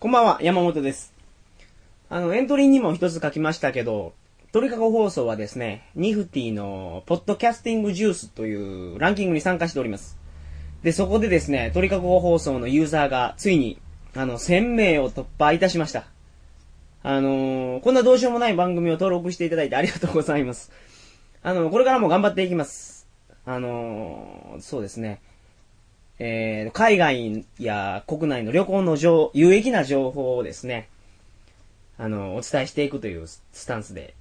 こんばんは、山本です。あの、エントリーにも一つ書きましたけど、鳥かご放送はですね、ニフティのポッドキャスティングジュースというランキングに参加しております。で、そこでですね、鳥かご放送のユーザーがついに、あの、1000名を突破いたしました。あのーこんなどうしようもない番組を登録していただいてありがとうございます。あの、これからも頑張っていきます。あのーそうですね。えー海外や国内の旅行の情有益な情報をですね、あの、お伝えしていくというスタンスで、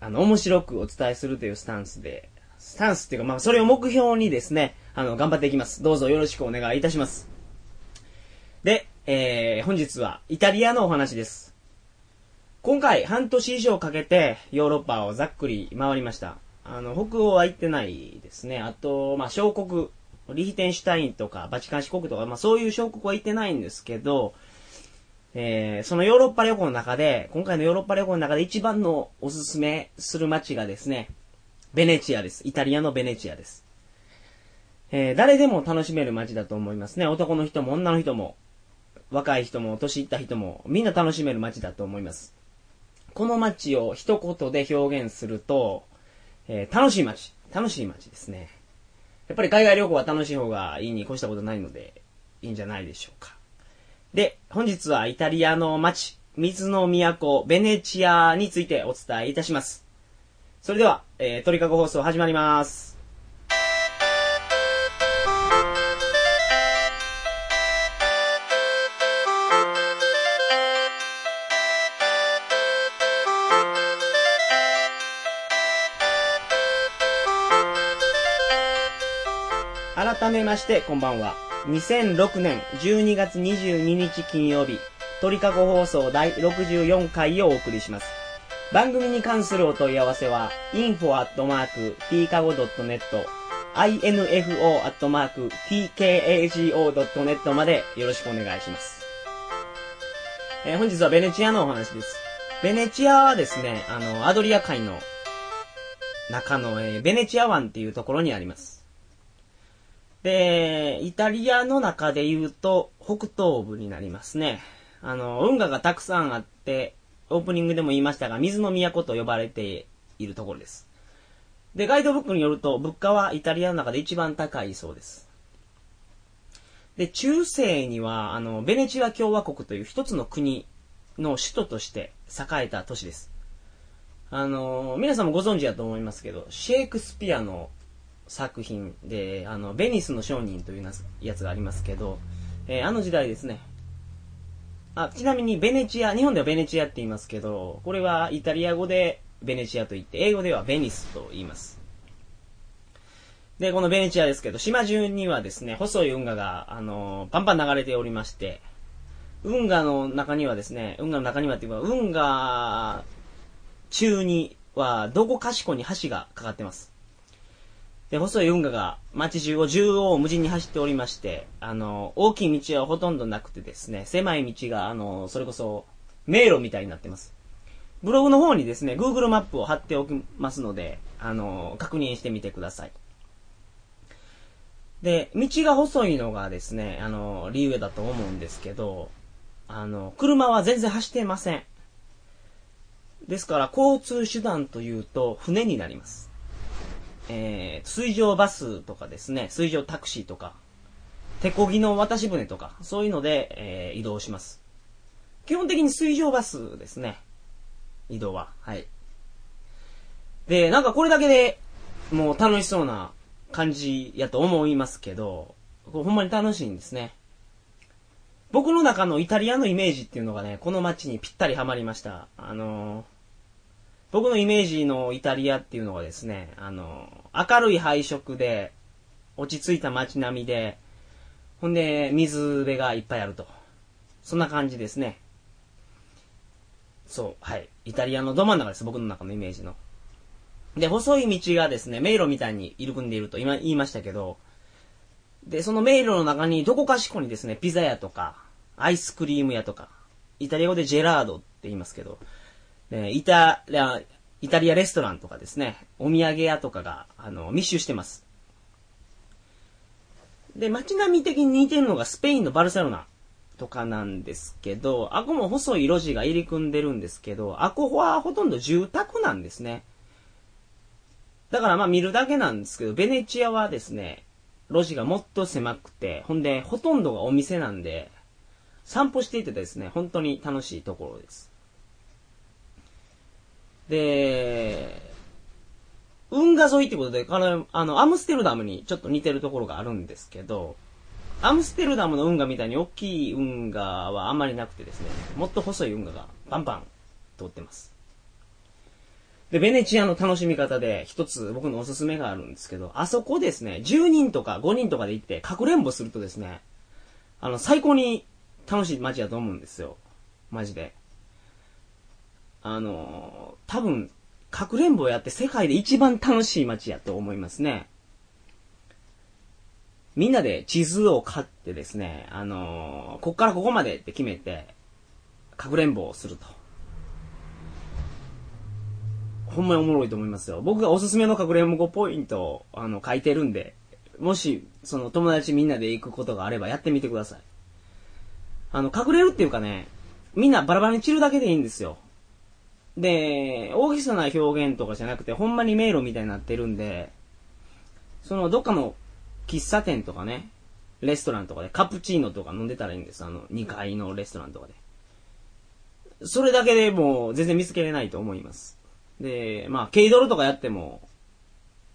あの、面白くお伝えするというスタンスで、スタンスっていうか、まあ、それを目標にですね、あの、頑張っていきます。どうぞよろしくお願いいたします。で、えー、本日はイタリアのお話です。今回、半年以上かけてヨーロッパをざっくり回りました。あの、北欧は行ってないですね。あと、まあ、小国、リヒテンシュタインとか、バチカン市国とか、まあ、そういう小国は行ってないんですけど、えー、そのヨーロッパ旅行の中で、今回のヨーロッパ旅行の中で一番のおすすめする街がですね、ベネチアです。イタリアのベネチアです。えー、誰でも楽しめる街だと思いますね。男の人も女の人も、若い人も年いった人も、みんな楽しめる街だと思います。この街を一言で表現すると、えー楽しい街。楽しい街ですね。やっぱり海外旅行は楽しい方がいいに越したことないので、いいんじゃないでしょうか。で、本日はイタリアの街、水の都、ベネチアについてお伝えいたします。それでは、えー、鳥かご放送始まります。改めまして、こんばんは。2006年12月22日金曜日、鳥かご放送第64回をお送りします。番組に関するお問い合わせは、info.tkago.net、info.tkago.net までよろしくお願いします。えー本日はベネチアのお話です。ベネチアはですね、あの、アドリア海の中の、えーベネチア湾っていうところにあります。で、イタリアの中で言うと、北東部になりますね。あの、運河がたくさんあって、オープニングでも言いましたが、水の都と呼ばれているところです。で、ガイドブックによると、物価はイタリアの中で一番高いそうです。で、中世には、あの、ベネチア共和国という一つの国の首都として栄えた都市です。あの、皆さんもご存知だと思いますけど、シェイクスピアの作品で、あの、ベニスの商人というやつがありますけど、えーあの時代ですね。あ、ちなみにベネチア、日本ではベネチアって言いますけど、これはイタリア語でベネチアと言って、英語ではベニスと言います。で、このベネチアですけど、島中にはですね、細い運河が、あの、パンパン流れておりまして、運河の中にはですね、運河の中にはっていうか、運河中には、どこかしこに橋がかかってます。で、細い運河が街中を縦横無尽に走っておりまして、あの、大きい道はほとんどなくてですね、狭い道が、あの、それこそ、迷路みたいになってます。ブログの方にですね、Google マップを貼っておきますので、あの、確認してみてください。で、道が細いのがですね、あの、理由だと思うんですけど、あの、車は全然走ってません。ですから、交通手段というと、船になります。えー、水上バスとかですね、水上タクシーとか、手漕ぎの渡し船とか、そういうので、えー移動します。基本的に水上バスですね。移動は。はい。で、なんかこれだけでもう楽しそうな感じやと思いますけど、ほんまに楽しいんですね。僕の中のイタリアのイメージっていうのがね、この街にぴったりハマりました。あのー僕のイメージのイタリアっていうのがですね、あの明るい配色で、落ち着いた街並みで、ほんで、水辺がいっぱいあると。そんな感じですね。そう、はい。イタリアのど真ん中です、僕の中のイメージの。で、細い道がですね、迷路みたいに入り組んでいると今言いましたけど、で、その迷路の中にどこかしこにですね、ピザ屋とか、アイスクリーム屋とか、イタリア語でジェラードって言いますけど、ね、イタリア、イタリアレストランとかですね、お土産屋とかが、あの、密集してます。で、街並み的に似てるのがスペインのバルセロナとかなんですけど、あこも細い路地が入り組んでるんですけど、あこはほとんど住宅なんですね。だからまあ見るだけなんですけど、ベネチアはですね、路地がもっと狭くて、ほんで、ほとんどがお店なんで、散歩していてですね、本当に楽しいところです。で、運河沿いってことで、あの、アムステルダムにちょっと似てるところがあるんですけど、アムステルダムの運河みたいに大きい運河はあんまりなくてですね、もっと細い運河がバンバン通ってます。で、ベネチアの楽しみ方で一つ僕のおすすめがあるんですけど、あそこですね、10人とか5人とかで行ってかくれんぼするとですね、あの、最高に楽しい街だと思うんですよ。マジで。あの、多分、かくれんぼやって世界で一番楽しい街やと思いますね。みんなで地図を買ってですね、あのこっからここまでって決めて、かくれんぼをすると。ほんまにおもろいと思いますよ。僕がおすすめのかくれんぼポイントを、あの、書いてるんで、もし、その友達みんなで行くことがあればやってみてください。あの、隠れるっていうかね、みんなバラバラに散るだけでいいんですよ。で、大きさな表現とかじゃなくて、ほんまに迷路みたいになってるんで、その、どっかの喫茶店とかね、レストランとかでカプチーノとか飲んでたらいいんです。あの、2階のレストランとかで。それだけでもう全然見つけれないと思います。で、まあ、ケイドルとかやっても、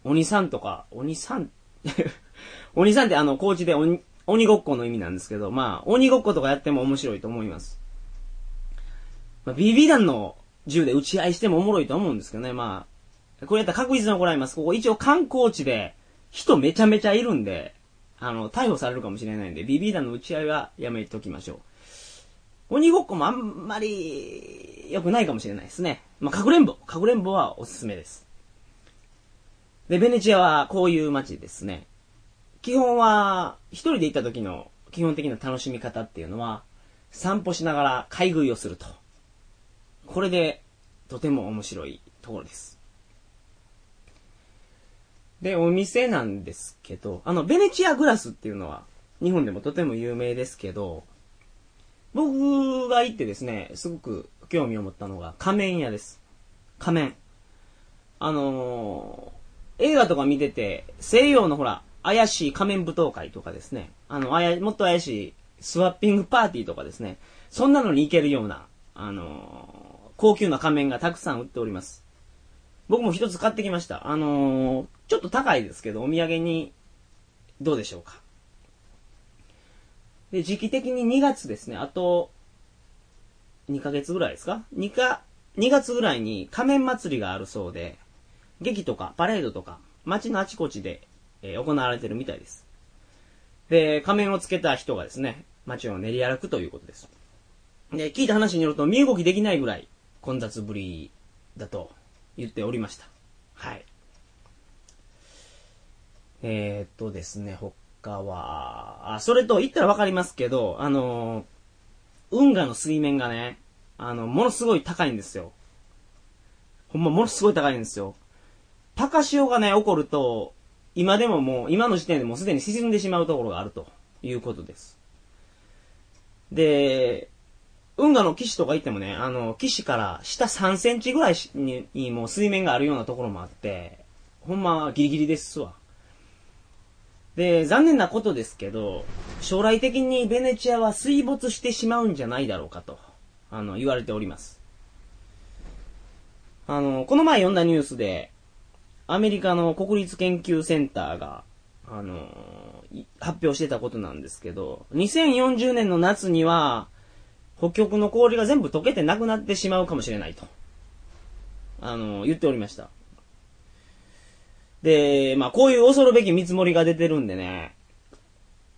鬼さんとか、鬼さん 鬼さんってあの、高知で鬼、鬼ごっこの意味なんですけど、まあ、鬼ごっことかやっても面白いと思います。まあ、BB 弾の銃で撃ち合いしてもおもろいと思うんですけどね、まあ、これやったら確実に怒られます。ここ一応観光地で、人めちゃめちゃいるんで、あの、逮捕されるかもしれないんで、BB 弾の撃ち合いはやめときましょう。鬼ごっこもあんまり良くないかもしれないですね。まあ、かくれんぼ。かくれんぼはおすすめです。で、ベネチアはこういう街ですね。基本は、一人で行った時の基本的な楽しみ方っていうのは、散歩しながら買い食いをすると。これで、とても面白いところです。で、お店なんですけど、あの、ベネチアグラスっていうのは、日本でもとても有名ですけど、僕が行ってですね、すごく興味を持ったのが仮面屋です。仮面。あのー、映画とか見てて、西洋のほら、怪しい仮面舞踏会とかですね、あの、あや、もっと怪しいスワッピングパーティーとかですね、そんなのに行けるような、あの、高級な仮面がたくさん売っております。僕も一つ買ってきました。あのー、ちょっと高いですけど、お土産に、どうでしょうか。で、時期的に2月ですね、あと、2ヶ月ぐらいですか ?2 か、2月ぐらいに仮面祭りがあるそうで、劇とかパレードとか、街のあちこちでえー、行われてるみたいです。で、仮面をつけた人がですね、街を練り歩くということです。で、聞いた話によると、身動きできないぐらい混雑ぶりだと言っておりました。はい。えー、っとですね、他は、あ、それと言ったらわかりますけど、あの運河の水面がね、あの、ものすごい高いんですよ。ほんま、ものすごい高いんですよ。高潮がね、起こると、今でももう、今の時点でもうすでに沈んでしまうところがあるということです。で、運河の岸とか行ってもね、あの、岸から下3センチぐらいににもう水面があるようなところもあって、ほんまギリギリですわ。で、残念なことですけど、将来的にベネチアは水没してしまうんじゃないだろうかと、あの、言われております。あの、この前読んだニュースで、アメリカの国立研究センターが、あの、発表してたことなんですけど、2040年の夏には、北極の氷が全部溶けてなくなってしまうかもしれないと、あの、言っておりました。で、まあ、こういう恐るべき見積もりが出てるんでね、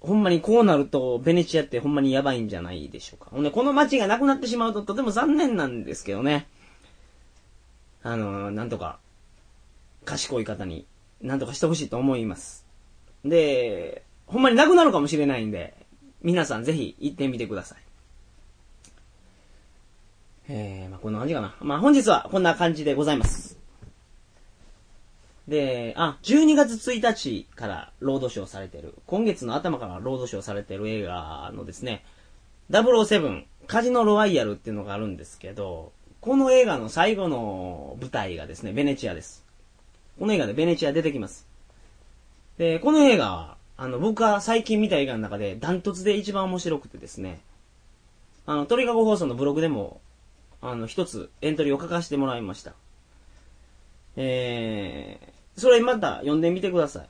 ほんまにこうなると、ベネチアってほんまにやばいんじゃないでしょうか。ほんで、この街がなくなってしまうととても残念なんですけどね。あの、なんとか、賢い方に何とかしてほしいと思います。で、ほんまになくなるかもしれないんで、皆さんぜひ行ってみてください。えー、まあ、こんな感じかな。まあ、本日はこんな感じでございます。で、あ、12月1日からロードショーされてる、今月の頭からロードショーされてる映画のですね、007カジノロワイヤルっていうのがあるんですけど、この映画の最後の舞台がですね、ベネチアです。この映画でベネチア出てきます。で、この映画は、あの、僕が最近見た映画の中でダントツで一番面白くてですね、あの、鳥かご放送のブログでも、あの、一つエントリーを書かせてもらいました。えー、それまた読んでみてください。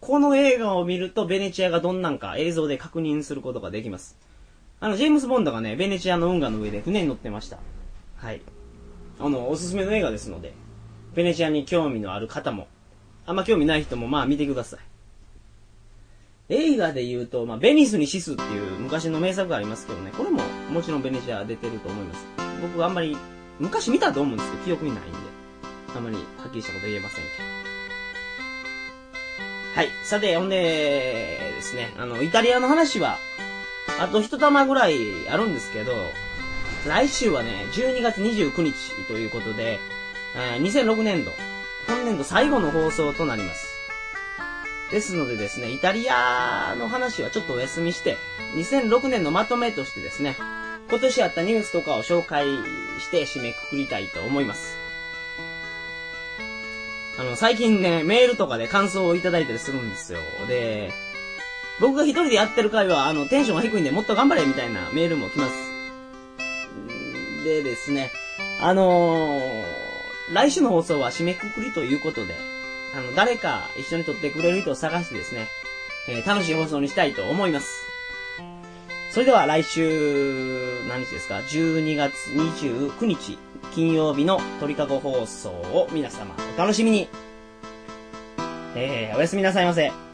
この映画を見るとベネチアがどんなんか映像で確認することができます。あの、ジェームズ・ボンドがね、ベネチアの運河の上で船に乗ってました。はい。あの、おすすめの映画ですので、ベネチアに興味のある方も、あんま興味ない人もまあ見てください。映画で言うと、まあ、ベニスにシスっていう昔の名作がありますけどね、これももちろんベネチア出てると思います。僕あんまり、昔見たと思うんですけど、記憶にないんで、あんまりはっきりしたこと言えませんけど。はい。さて、ほんで、ですね、あの、イタリアの話は、あと一玉ぐらいあるんですけど、来週はね、12月29日ということで、2006年度、本年度最後の放送となります。ですのでですね、イタリアの話はちょっとお休みして、2006年のまとめとしてですね、今年あったニュースとかを紹介して締めくくりたいと思います。あの、最近ね、メールとかで感想をいただいたりするんですよ。で、僕が一人でやってる回は、あの、テンションが低いんでもっと頑張れみたいなメールも来ます。でですね、あのー、来週の放送は締めくくりということで、あの、誰か一緒に撮ってくれる人を探してですね、えー、楽しい放送にしたいと思います。それでは来週、何日ですか ?12 月29日、金曜日の鳥かご放送を皆様お楽しみに。えー、おやすみなさいませ。